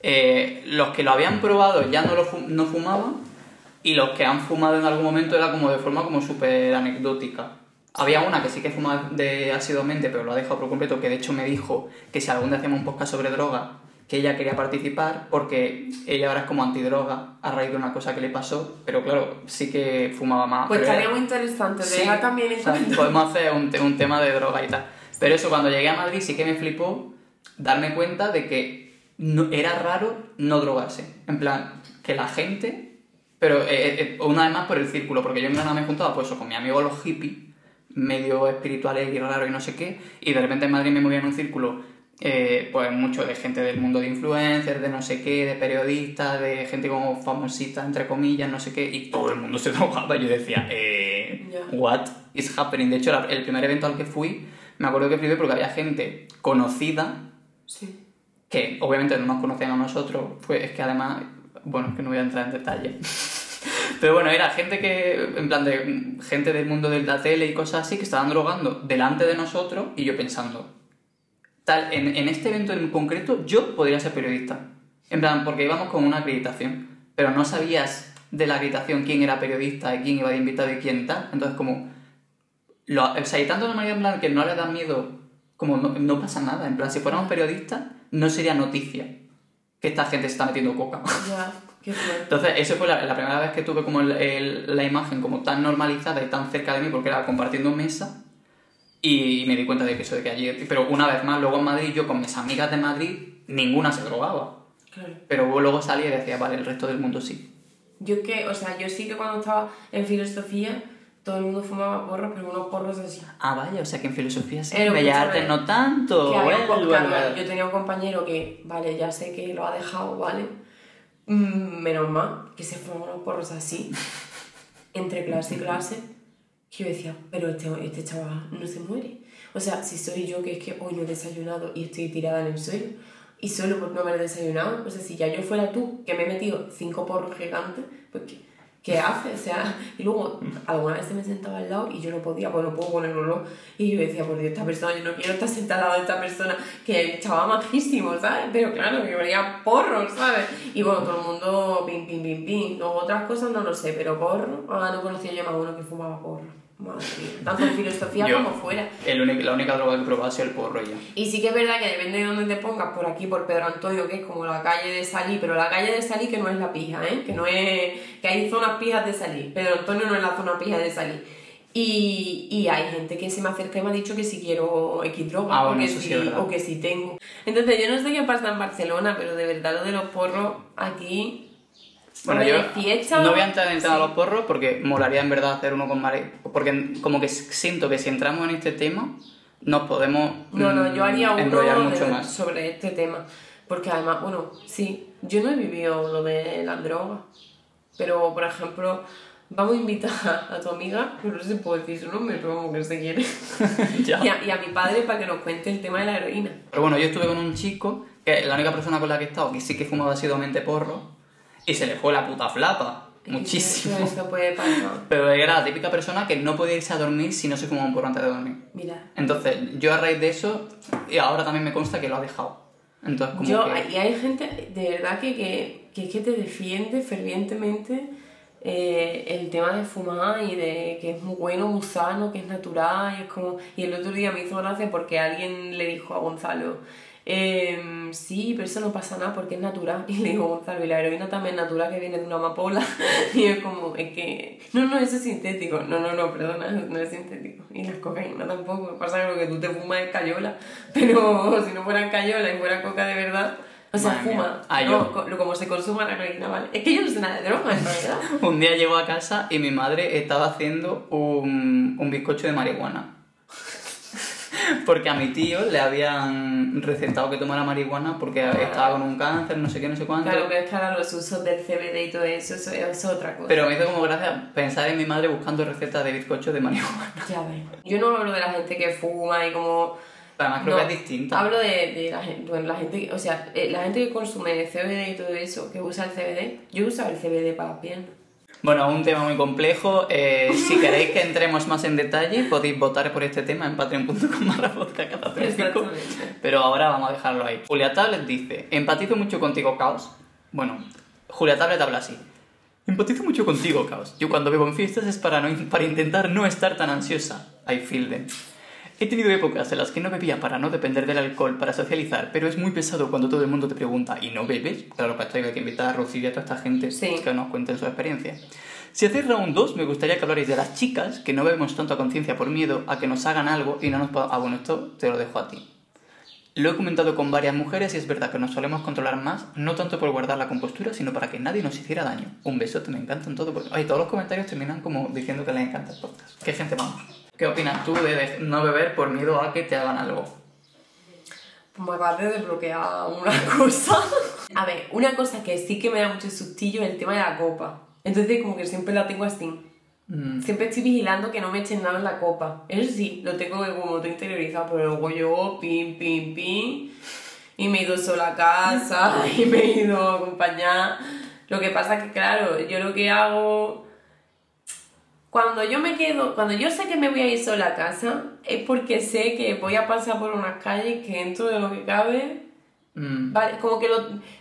eh, los que lo habían probado ya no, lo no fumaban y los que han fumado en algún momento era como de forma como súper anecdótica. Había una que sí que fumaba de asiduamente, pero lo ha dejado por completo, que de hecho me dijo que si algún día hacíamos un podcast sobre droga, que ella quería participar porque ella ahora es como antidroga a raíz de una cosa que le pasó, pero claro, sí que fumaba más. Pues estaría muy interesante. Sí, Deja también en cuenta. podemos hacer un, te- un tema de droga y tal. Pero eso, cuando llegué a Madrid sí que me flipó darme cuenta de que no, era raro no drogarse. En plan, que la gente... Pero eh, eh, una vez más por el círculo, porque yo en Granada me juntaba pues eso, con mis amigos los hippies, medio espirituales y raros y no sé qué, y de repente en Madrid me movía en un círculo eh, pues mucho de gente del mundo de influencers, de no sé qué, de periodistas, de gente como famosita, entre comillas, no sé qué, y todo el mundo <laughs> se drogaba. Y yo decía, eh, Ya. what is happening? De hecho, la- el primer evento al que fui, me acuerdo que flipé porque había gente conocida Sí. que obviamente no nos conocían a nosotros, pues es que además, bueno, es que no voy a entrar en detalle. <laughs> Pero bueno, era gente que, en plan de gente del mundo de la tele y cosas así, que estaban drogando delante de nosotros y yo pensando, tal, en, en este evento en concreto yo podría ser periodista. En plan, porque íbamos con una acreditación, pero no sabías de la acreditación quién era periodista, y quién iba de invitado y quién tal. Entonces como, lo, o sea, y tanto de manera en plan que no le da miedo, como no, no pasa nada. En plan, si fuéramos periodistas, no sería noticia que esta gente se está metiendo coca. Ya, qué fuerte. Entonces, eso fue la, la primera vez que tuve como el- el- la imagen como tan normalizada y tan cerca de mí, porque era compartiendo mesa, y, me di cuenta de que eso de que allí... Pero una vez más, luego en Madrid, yo con mis amigas de Madrid, ninguna se drogaba. Claro. Pero luego salía y decía, vale, el resto del mundo sí. Yo que, o sea, yo sí que cuando estaba en filosofía, todo el mundo fumaba porros, pero unos porros así. Ah, vaya, o sea que en filosofía sí, en Bellas Artes no tanto. Que un co- well, claro, well. Yo tenía un compañero que, vale, ya sé que lo ha dejado, ¿vale? Mm, menos mal que se fuman unos porros así, <laughs> entre clase y clase, que yo decía, pero este, este chaval no se muere. O sea, si soy yo que es que hoy no he desayunado y estoy tirada en el suelo, y solo por no haber desayunado, o sea, si ya yo fuera tú, que me he metido cinco porros gigantes, pues ¿qué, qué haces? O sea, y luego alguna vez se me sentaba al lado y yo no podía, pues no puedo ponerlo, y yo decía, por Dios, esta persona, yo no quiero estar sentada al lado de esta persona, que chaval majísimo, ¿sabes? Pero claro, que venía porros, ¿sabes? Y bueno, todo el mundo, pim, pim, pim, pim. Luego otras cosas no lo sé, pero porro, ah, no conocía yo más uno que fumaba porro. Tanto en filosofía Yo- como fuera. El la única droga que ha sido el porro ya. Y sí que es verdad que depende de dónde te pongas, por aquí, por Pedro Antonio, que es como la calle de Salí, pero la calle de Salí que no es la pija, ¿eh? Que no es... que hay zonas pijas de Salí. Pedro Antonio no es la zona pija de Salí. Y, y hay gente que se me acerca y me ha dicho que si quiero X droga, Ah, o, que sí es o que si tengo. Entonces yo no sé qué pasa en Barcelona, pero de verdad lo de los porros aquí... Bueno, yo fiesta, no voy a entrar en el tema de los porros porque molaría en verdad hacer uno con Mare. Porque como que siento que si entramos en este tema nos podemos No, no, yo haría mm, de- mucho más. sobre este tema. Porque además, bueno, sí, yo no he vivido lo de las drogas. Pero, por ejemplo, vamos a invitar <laughs> a tu amiga, que no sé si puedo decir su nombre, pero como que se quiere. <laughs> Y, a, y a mi padre para que nos cuente el tema de la heroína. Pero bueno, yo estuve con un chico, que la única persona con la que he estado, que sí que fumaba asiduamente porro, y se le fue la puta flapa. Muchísimo. Eso, eso puede pasar. <laughs> Pero era la típica persona que no podía irse a dormir si no se fumaba un porro antes de dormir. Mira. Entonces, yo a raíz de eso, y ahora también me consta que lo ha dejado. Entonces, como Yo, que... y hay gente de verdad que, que, que es que te defiende fervientemente eh, el tema de fumar y de que es muy bueno, muy sano, que es natural. Y, es como... y el otro día me hizo gracia porque alguien le dijo a Gonzalo, em, sí, pero eso no pasa nada porque es natural. <laughs> Y le digo, Gonzalo, y la heroína también es natural que viene de una amapola. <laughs> y es como, es que, no, no, eso es sintético. No, no, no, perdona, no es sintético. Y la cocaína tampoco. Pasa que lo que tú te fumas es cayola. <laughs> Pero si no fuera cayola y fuera coca de verdad. O sea, Madre fuma. Ah, no, yo- co- como se consuma la heroína, ¿vale? Es que yo no sé nada de droga, en realidad. Un día llego a casa y mi madre estaba haciendo un, un bizcocho de marihuana. Porque a mi tío le habían recetado que tomara marihuana porque estaba con un cáncer, no sé qué, no sé cuánto. Claro, pero es que ahora los usos del CBD y todo eso, eso es otra cosa. Pero me hizo como gracia pensar en mi madre buscando recetas de bizcocho de marihuana. <laughs> Ya ves. Yo no hablo de la gente que fuma y como... Además creo No, que es distinta. Hablo de, de la, gente, bueno, la gente, que- o sea, eh, la gente que consume CBD y todo eso, que usa el CBD, yo uso el CBD para la piel. Bueno, un tema muy complejo. Eh, si queréis que entremos más en detalle, podéis votar por este tema en patreon.com barra. Pero ahora vamos a dejarlo ahí. Julia Tablet dice, empatizo mucho contigo, Caos. Bueno, Julia Tablet habla así. Empatizo mucho contigo, Caos. Yo cuando bebo en fiestas es para, no, para intentar no estar tan ansiosa. I feel them. He tenido épocas en las que no bebía para no depender del alcohol, para socializar, pero es muy pesado cuando todo el mundo te pregunta ¿y no bebes? Claro, para esto hay que invitar a Rocío y a toda esta gente Sí. que nos cuenten su experiencia. Si hacéis round 2, me gustaría que hablarais de las chicas que no bebemos tanto a conciencia por miedo a que nos hagan algo y no nos. Ah, bueno, esto te lo dejo a ti. Lo he comentado con varias mujeres y es verdad que nos solemos controlar más, no tanto por guardar la compostura, sino para que nadie nos hiciera daño. Un besote, me encantan todo. Porque... Ay, todos los comentarios terminan como diciendo que les encanta el podcast. ¿Qué gente vamos? ¿Qué opinas tú de no beber por miedo a que te hagan algo? Pues me acabas de desbloquear una <laughs> cosa. A ver, una cosa que sí que me da mucho sustillo es el tema de la copa. Entonces como que siempre la tengo así. Mm, Siempre estoy vigilando que no me echen nada en la copa. Eso sí, lo tengo como todo interiorizado, pero luego yo, pim, pim, pim, y me he ido sola a casa, <laughs> y me he ido a acompañar. Lo que pasa que, claro, yo lo que hago... Cuando yo me quedo, cuando yo sé que me voy a ir sola a casa, es porque sé que voy a pasar por unas calles que dentro de lo que cabe mm, Vale, como que lo,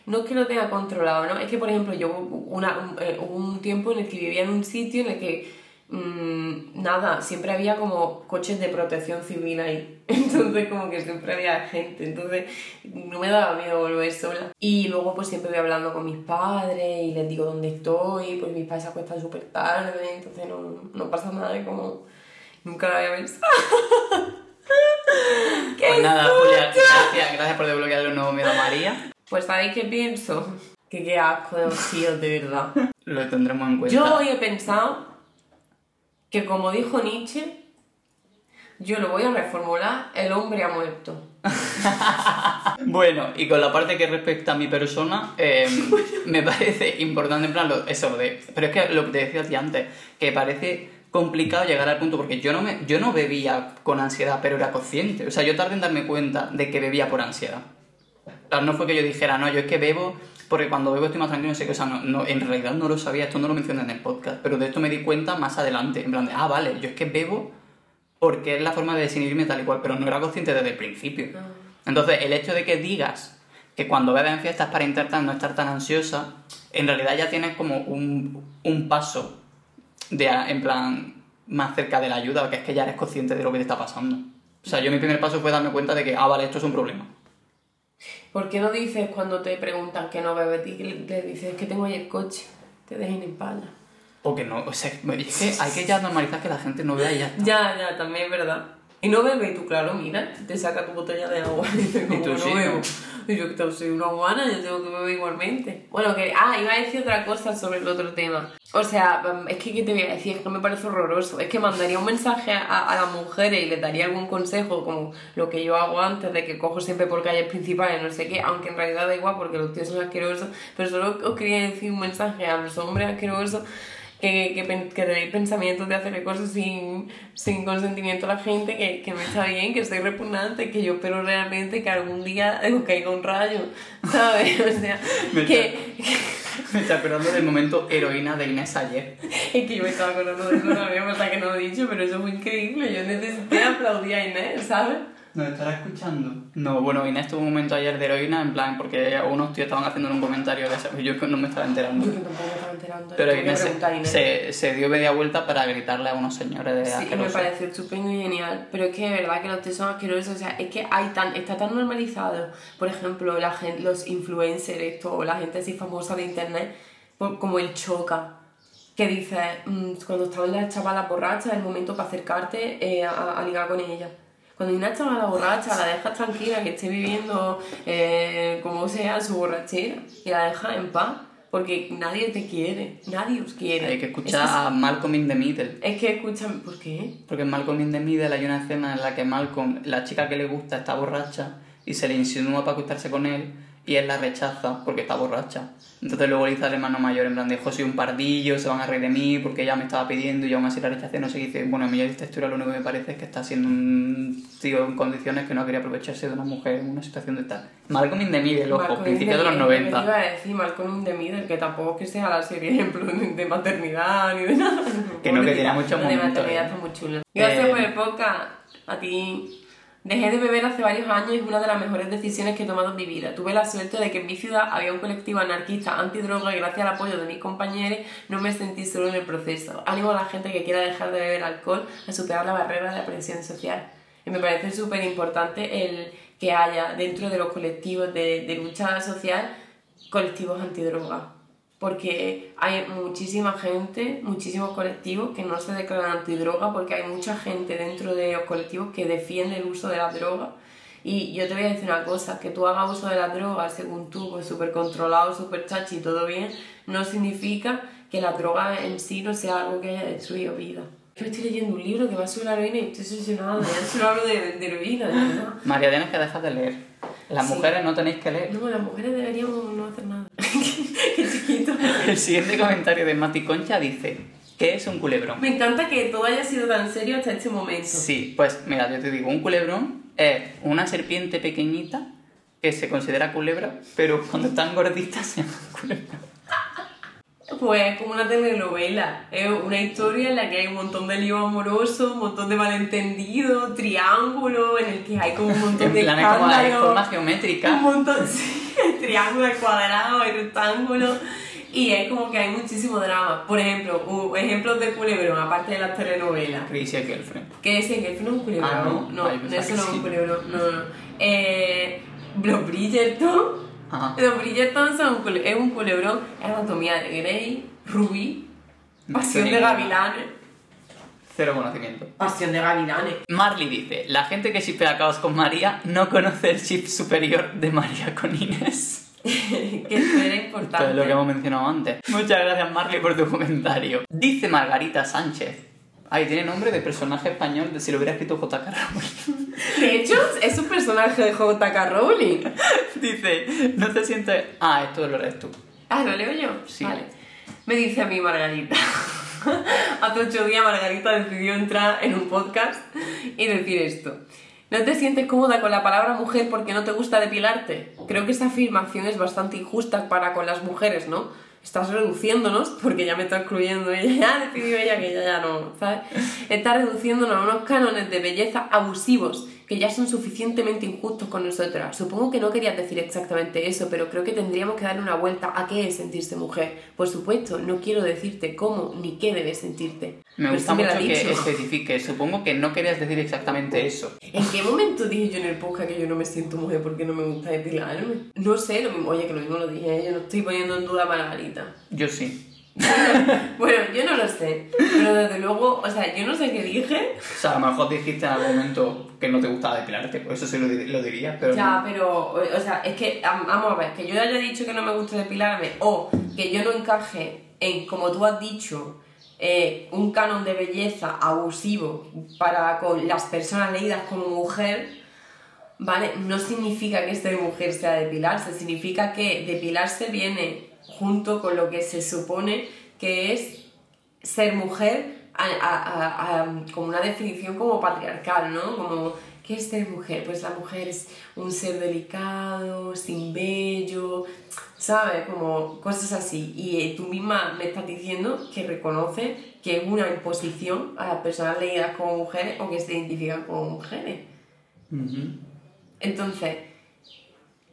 no es que lo tenga controlado, ¿no? Es que, por ejemplo, yo una, un, eh, hubo un tiempo en el que vivía en un sitio en el que, mm, nada, siempre había como coches de protección civil ahí. <laughs> Entonces, como que siempre había gente. Entonces, no me daba miedo volver sola. Y luego, pues siempre voy hablando con mis padres y les digo dónde estoy. Pues mis padres se acuestan súper tarde. Entonces, no, no pasa nada. Como, nunca lo había pensado. <laughs> ¡Qué Pues nada, Julia, gracias, gracias por desbloquear un nuevo miedo a María. Pues ¿sabéis qué pienso? Que qué asco de tío, de verdad. Lo tendremos en cuenta. Yo hoy he pensado que como dijo Nietzsche, yo lo voy a reformular, el hombre ha muerto. <laughs> Bueno, y con la parte que respecta a mi persona, <laughs> eh, me parece importante, en plan, lo- eso lo de... Pero es que lo que te decía a ti antes, que parece complicado llegar al punto, porque yo no, me, yo no bebía con ansiedad, pero era consciente. O sea, yo tardé en darme cuenta de que bebía por ansiedad. O sea, no fue que yo dijera, no, yo es que bebo porque cuando bebo estoy más tranquilo, no sé qué, o sea, no, no, en realidad no lo sabía, esto no lo mencioné en el podcast, pero de esto me di cuenta más adelante, en plan de, ah, vale, yo es que bebo porque es la forma de desinhibirme tal y cual, pero no era consciente desde el principio. Entonces, el hecho de que digas que cuando bebes en fiestas para intentar no estar tan ansiosa, en realidad ya tienes como un, un paso de, en plan, más cerca de la ayuda, que es que ya eres consciente de lo que te está pasando. O sea, yo mi primer paso fue darme cuenta de que, ah, vale, esto es un problema. ¿Por qué no dices cuando te preguntan que no bebes y le dices que tengo ahí el coche? Te dejen en pala. O que no, o sea, es que hay que ya normalizar que la gente no vea y ya está. Ya, ya, también es verdad. Y no bebe, y tú, claro, mira, te saca tu botella de agua <laughs> y dices, como tú no sí, bebo. Y yo que soy una guana, yo tengo que beber igualmente. Bueno, que, ah, iba a decir otra cosa sobre el otro tema. O sea, mm, es que, ¿qué te voy a decir? Es que me parece horroroso. Es que mandaría un mensaje a, a las mujeres y les daría algún consejo, como lo que yo hago antes, de que cojo siempre por calles principales, no sé qué, aunque en realidad da igual porque los tíos son asquerosos, pero solo os quería decir un mensaje a los hombres asquerosos que, que, que tenéis pensamientos de hacer cosas sin, sin consentimiento a la gente, que, que me está bien, que soy repugnante, que yo espero realmente que algún día <laughs> caiga un rayo, ¿sabes? O sea, Me que, Me está acordando del momento heroína de Inés ayer. <laughs> es que yo me estaba acordando de eso también, hasta que no lo he dicho, pero eso fue increíble, yo necesité aplaudir a Inés, ¿sabes? ¿Nos estará escuchando? No, bueno, Inés tuvo un momento ayer de heroína, en plan, porque unos tíos estaban haciendo un comentario de eso, y yo no me estaba enterando. Yo que tampoco me estaba enterando. Pero que Inés se, Inés. se, se dio media vuelta para gritarle a unos señores de Sí, y me parece estupendo y genial. Pero es que de verdad que los tíos son asquerosos. O sea, es que hay tan, está tan normalizado, por ejemplo, la gente, los influencers, esto, o la gente así famosa de internet, como el choca. Que dice, mm, cuando estaban las chavalas borrachas, es el momento para acercarte eh, a, a ligar con ella. Cuando una chavala borracha, la dejas tranquila, que esté viviendo eh, como sea su borrachera, y la dejas en paz. Porque nadie te quiere, nadie os quiere. Hay que Es escuchar a Malcolm in the Middle. es que escuchan, ¿por qué? Porque en Malcolm in the Middle hay una escena en la que Malcolm, la chica que le gusta, está borracha y se le insinúa para acostarse con él y él la rechaza porque está borracha. Entonces luego le dice al hermano mayor en plan de, "Jo, soy un pardillo, se van a reír de mí porque ella me estaba pidiendo y aún así la rechacé, no sé qué dice. Bueno, a mí esta historia lo único que me parece es que está siendo un tío en condiciones que no quería aprovecharse de una mujer en una situación de tal. Malcolm in the Middle, ojo, principios de los the Middle, Te 90. iba a decir Malcolm in the Middle, que tampoco es que sea la serie ejemplo de maternidad ni de nada. Que no, que tiene muchos Lo de momentos, maternidad eh. está muy chulo. Gracias Eh, por el podcast. A ti. Dejé de beber hace varios años y es una de las mejores decisiones que he tomado en mi vida. Tuve la suerte de que en mi ciudad había un colectivo anarquista antidroga y gracias al apoyo de mis compañeros no me sentí solo en el proceso. Ánimo a la gente que quiera dejar de beber alcohol a superar la barrera de la presión social. Y me parece súper importante el que haya dentro de los colectivos de, de lucha social colectivos antidroga. Porque hay muchísima gente, muchísimos colectivos que no se declaran antidroga porque hay mucha gente dentro de los colectivos que defiende el uso de la droga. Y yo te voy a decir una cosa, que tú hagas uso de la droga según tú, pues súper controlado, súper chachi, todo bien, no significa que la droga en sí no sea algo que haya destruido vida. Yo estoy leyendo un libro que va sobre la heroína y estoy obsesionada, solo hablo de, de heroína, verdad. María, tienes que dejar de leer. Las Sí. mujeres no tenéis que leer. No, las mujeres deberíamos no hacer nada. <laughs> <laughs> El siguiente comentario de Mati Concha dice, ¿qué es un culebrón? Me encanta que todo haya sido tan serio hasta este momento. Sí, pues mira, yo te digo, un culebrón es una serpiente pequeñita que se considera culebra, pero cuando están gorditas se llama culebra. <laughs> Pues como una telenovela. Es una historia en la que hay un montón de líos amorosos, un montón de malentendidos, triángulos, en el que hay como un montón En de plan, es como hay escándalos. forma Un geométrica. montón, <laughs> sí, cuadrados, hay rectángulos. Y es como que hay muchísimo drama. Por ejemplo, ejemplos de culebrón, aparte de las telenovelas. Crazy Girlfriend. ¿Qué es que no es un culebrón? Ah, no. no, Ay, pensaba eso que no es sí. un culebrón. No, no. Eh, los Bridgerton. Ajá. Los Bridgerton son un es un culebrón. Es anatomía de Grey, Ruby, Pasión de Gavilanes. Cero conocimiento. Pasión de Gavilanes. Marley dice, la gente que shipea Caos con María no conoce el ship superior de María con Inés. <laughs> que esto era Esto importante. es lo que hemos mencionado antes. Muchas gracias Marley por tu comentario. Dice Margarita Sánchez. Ay, tiene nombre de personaje español de si lo hubiera escrito J.K. Rowling. <laughs> De hecho, es un personaje de J.K. Rowling. <laughs> Dice, no te sientes... Ah, esto lo lees tú. Ah, ¿lo leo yo? Sí. Vale. Me dice a mí Margarita. Hace ocho días Margarita decidió entrar en un podcast y decir esto. ¿No te sientes cómoda con la palabra mujer porque no te gusta depilarte? Creo que esa afirmación es bastante injusta para con las mujeres, ¿no? Estás reduciéndonos, porque ya me está excluyendo ella, ya ella que ella ya no, ¿sabes? Estás reduciéndonos a unos cánones de belleza abusivos que ya son suficientemente injustos con nosotras. Supongo que no querías decir exactamente eso, pero creo que tendríamos que darle una vuelta a qué es sentirse mujer. Por supuesto, no quiero decirte cómo ni qué debes sentirte. Me gusta sí me mucho que especifique. Supongo que no querías decir exactamente eso. ¿En qué momento dije yo en el podcast que yo no me siento mujer porque no me gusta depilarme? No sé, lo mismo, oye, que lo mismo lo dije, yo no estoy poniendo en duda a Margarita. Yo sí. <laughs> Bueno, yo no lo sé, pero desde luego, o sea, yo no sé qué dije. O sea, a lo mejor dijiste en algún momento que no te gustaba depilarte, pues eso sí lo, lo diría, pero Ya, no. pero, o sea, es que, am- vamos a ver, que yo haya dicho que no me gusta depilarme o que yo no encaje en, como tú has dicho, eh, un canon de belleza abusivo para con las personas leídas como mujer, ¿vale? No significa que ser mujer sea depilarse, significa que depilarse viene junto con lo que se supone que es ser mujer a- a- a- a- como una definición como patriarcal, ¿no? Como, ¿qué es ser mujer? Pues la mujer es un ser delicado, sin vello, ¿sabes? Como cosas así. Y eh, tú misma me estás diciendo que reconoce que es una imposición a las personas leídas como mujeres o que se identifican como mujeres. Entonces,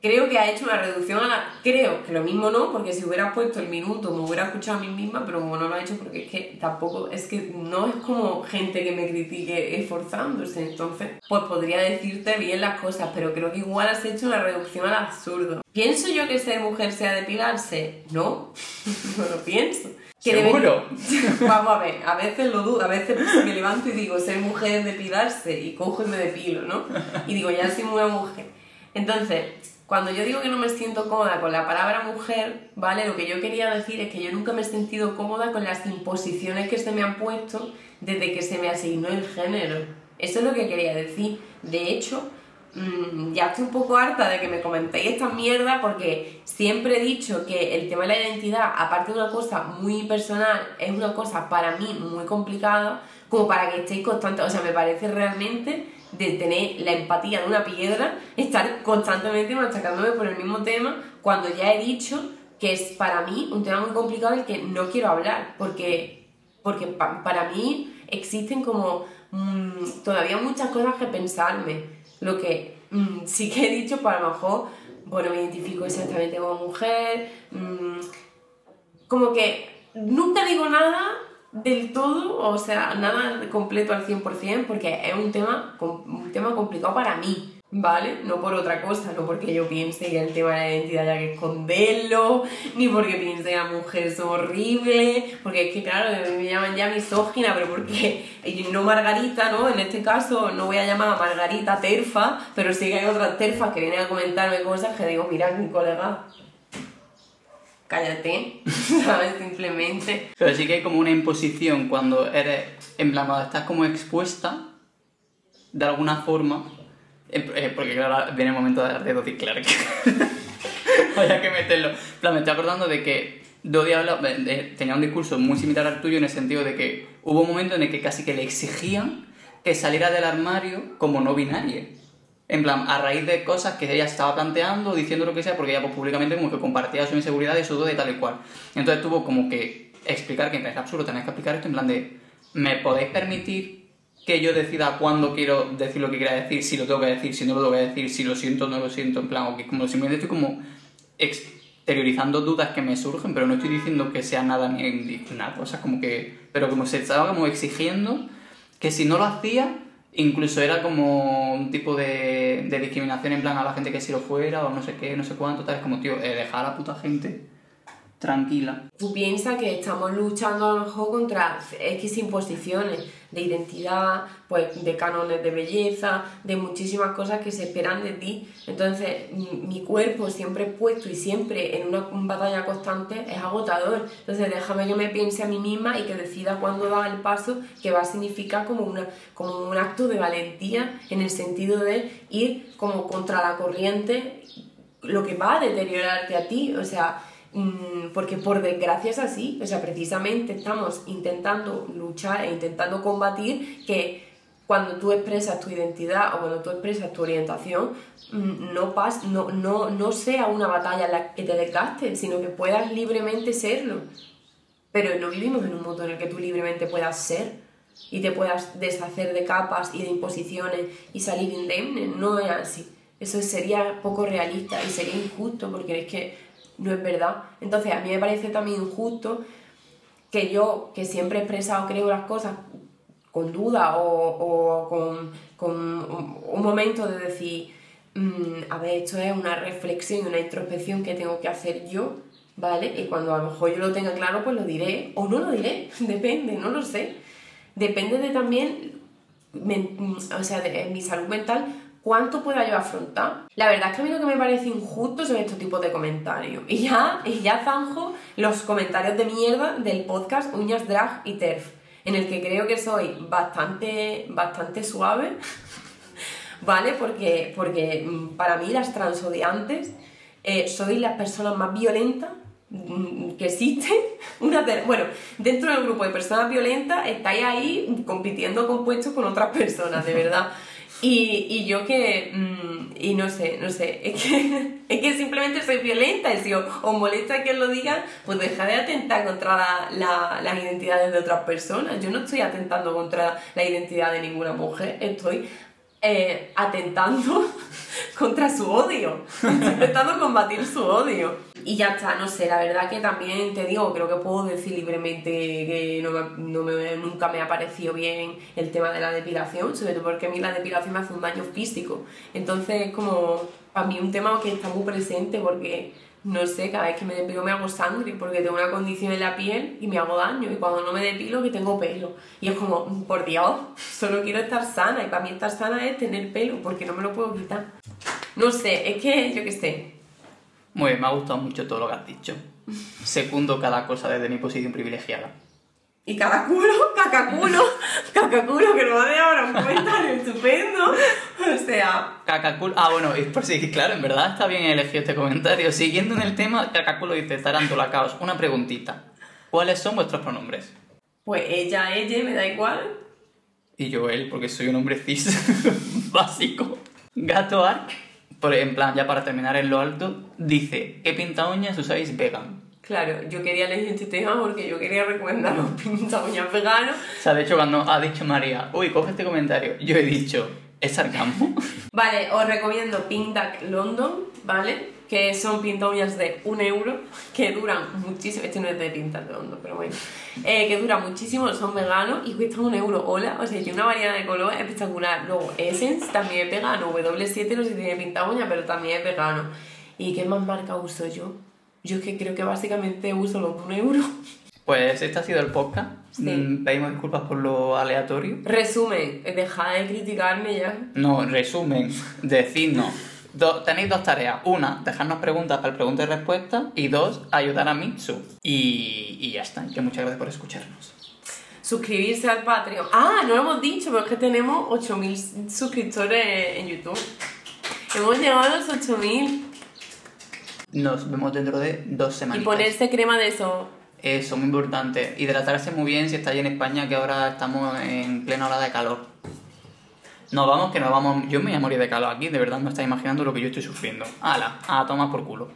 creo que ha hecho una reducción a la... Creo que lo mismo no, porque si hubiera puesto el minuto me hubiera escuchado a mí misma, pero como no lo ha hecho, porque es que tampoco... Es que no es como gente que me critique esforzándose, entonces, pues podría decirte bien las cosas, pero creo que igual has hecho una reducción al absurdo. ¿Pienso yo que ser mujer sea depilarse? No, <laughs> no lo pienso. ¿Seguro? <laughs> Vamos a ver, a veces lo dudo, a veces me levanto y digo, ser mujer es depilarse, y cojo y me depilo, ¿no? Y digo, ya soy una mujer. Entonces, cuando yo digo que no me siento cómoda con la palabra mujer, ¿vale? Lo que yo quería decir es que yo nunca me he sentido cómoda con las imposiciones que se me han puesto desde que se me asignó el género. Eso es lo que quería decir. De hecho, mm, ya estoy un poco harta de que me comentéis esta mierda porque siempre he dicho que el tema de la identidad, aparte de una cosa muy personal, es una cosa para mí muy complicada, como para que estéis constantes. O sea, me parece realmente de tener la empatía de una piedra, estar constantemente machacándome por el mismo tema, cuando ya he dicho que es para mí un tema muy complicado del que no quiero hablar, porque, porque pa- para mí existen como mm, todavía muchas cosas que pensarme. Lo que mm, sí que he dicho, para lo mejor, bueno, me identifico exactamente como mujer, mm, como que nunca digo nada del todo, o sea, nada completo al 100%, porque es un tema, un tema complicado para mí, ¿vale? No por otra cosa, no porque yo piense que el tema de la identidad haya que esconderlo, ni porque piense que las mujeres son horribles, porque es que, claro, me llaman ya misógina, pero porque no Margarita, ¿no? En este caso no voy a llamar a Margarita terfa, pero sí que hay otras terfas que vienen a comentarme cosas que digo, mira, mi colega, cállate, <laughs> ¿sabes? Simplemente. Pero sí que hay como una imposición cuando eres, en plan, cuando estás como expuesta, de alguna forma, eh, eh, porque claro, viene el momento de de Dodie Clark. Había <laughs> que meterlo. Plan, me estoy acordando de que Dodie habla- eh, eh, tenía un discurso muy similar al tuyo en el sentido de que hubo un momento en el que casi que le exigían que saliera del armario como no binaria. En plan, a raíz de cosas que ella estaba planteando, diciendo lo que sea, porque ella pues, públicamente como que compartía su inseguridad y su duda y tal y cual. Entonces tuvo como que explicar que parece absurdo tener que explicar esto en plan de, ¿me podéis permitir que yo decida cuándo quiero decir lo que quiera decir, si lo tengo que decir, si no lo tengo que decir, si lo siento o no lo siento, en plan, o que como simplemente estoy como exteriorizando dudas que me surgen, pero no estoy diciendo que sea nada ni nada, o como que, pero como se estaba como exigiendo que si no lo hacía, incluso era como un tipo de, discriminación en plan a la gente que si lo fuera o no sé qué, no sé cuánto, tal, es como, tío, eh, dejar a la puta gente tranquila. Tú piensas que estamos luchando a lo mejor contra X imposiciones de identidad, pues de cánones de belleza, de muchísimas cosas que se esperan de ti. Entonces, mi, mi cuerpo siempre puesto y siempre en una batalla constante es agotador. Entonces, déjame yo me piense a mí misma y que decida cuándo dar el paso que va a significar como, una, como un acto de valentía en el sentido de ir como contra la corriente lo que va a deteriorarte a ti, o sea, porque por desgracia es así, o sea, precisamente estamos intentando luchar e intentando combatir que cuando tú expresas tu identidad o cuando tú expresas tu orientación, mm, no, pas, no, no, no sea una batalla en la que te desgastes, sino que puedas libremente serlo. Pero no vivimos en un mundo en el que tú libremente puedas ser. y te puedas deshacer de capas y de imposiciones y salir indemne. No es así. Eso sería poco realista y sería injusto porque es que no es verdad. Entonces a mí me parece también injusto que yo, que siempre he expresado, creo las cosas con duda o, con, con un momento de decir, mm, a ver, esto es una reflexión y una introspección que tengo que hacer yo, ¿vale? Y cuando a lo mejor yo lo tenga claro, pues lo diré o no lo diré, <laughs> depende, no lo sé. Depende de también, o sea, de, mi salud mental, cuánto pueda yo afrontar. La verdad es que a mí lo que me parece injusto son estos tipos de comentarios. Y ya, y ya zanjo los comentarios de mierda del podcast Uñas Drag y Terf, en el que creo que soy bastante, bastante suave, <laughs> ¿vale? Porque, porque mm, para mí las transodiantes eh, sois las personas más violentas mm, que existen. <laughs> Una bueno, dentro del grupo de personas violentas estáis ahí compitiendo con puestos con otras personas, de verdad. Y, y yo que, mm, y no sé, no sé, <laughs> es que, es que simplemente soy violenta y si os, molesta que lo diga, pues dejad de atentar contra la, la, las identidades de otras personas. Yo no estoy atentando contra la identidad de ninguna mujer, estoy eh, atentando <laughs> contra su odio, <laughs> intentando combatir su odio. Y ya está, no sé, la verdad que también te digo, creo que puedo decir libremente que no no me, nunca me ha parecido bien el tema de la depilación, sobre todo porque a mí la depilación me hace un daño físico. Entonces es como, para mí un tema que está muy presente porque, no sé, cada vez que me depilo me hago sangre porque tengo una condición en la piel y me hago daño. Y cuando no me depilo que tengo pelo. Y es como, por Dios, <laughs> solo quiero estar sana. Y para mí estar sana es tener pelo porque no me lo puedo quitar. No sé, es que yo qué sé muy bien, me ha gustado mucho todo lo que has dicho. Segundo cada cosa desde mi posición privilegiada. Y cada culo, cacaculo, <laughs> cacaculo, que no va de ahora un comentario estupendo. O sea. Cacaculo. Ah, bueno, y por si, claro, en verdad está bien elegido este comentario. Siguiendo en el tema, Cacaculo dice: Tarántula Caos, una preguntita. ¿Cuáles son vuestros pronombres? Pues ella, ella, me da igual. Y yo, él, porque soy un hombre cis <laughs> básico. Gato Ark por, en plan, ya para terminar en lo alto, dice, ¿qué pinta uñas usáis vegan? Claro, yo quería leer este tema porque yo quería recomendar los pinta uñas veganos. O sea, de hecho, cuando ha dicho María, uy, coge este comentario, yo he dicho, ¿es sarcasmo? <laughs> Vale, os recomiendo Pink Duck London, ¿vale? que son pinta uñas de un euro, que duran muchísimo, este no es de pinta de hondo, pero bueno, eh, que duran muchísimo, son veganos y cuestan un euro, hola, o sea, tiene una variedad de color espectacular. Luego, Essence también es vegano, W7 no sé si tiene pinta uña, pero también es vegano. ¿Y qué más marca uso yo? Yo es que creo que básicamente uso los de un euro. Pues este ha sido el podcast. Mm, pedimos disculpas por lo aleatorio. Resumen, dejad de criticarme ya. No, resumen, decidnos tenéis dos tareas. Una, dejarnos preguntas para el pregunta y respuesta. Y dos, ayudar a Mitsu. Y, y ya está. Que muchas gracias por escucharnos. Suscribirse al Patreon. Ah, no lo hemos dicho, pero es que tenemos 8.000 suscriptores en YouTube. Hemos llegado a los 8.000. Nos vemos dentro de dos semanas. Y ponerse crema de eso. Eso, muy importante. Hidratarse muy bien si está ahí en España, que ahora estamos en plena hora de calor. Nos vamos, que nos vamos. Yo me voy a morir de calor aquí, de verdad me está imaginando lo que yo estoy sufriendo. ¡Hala! A tomar por culo.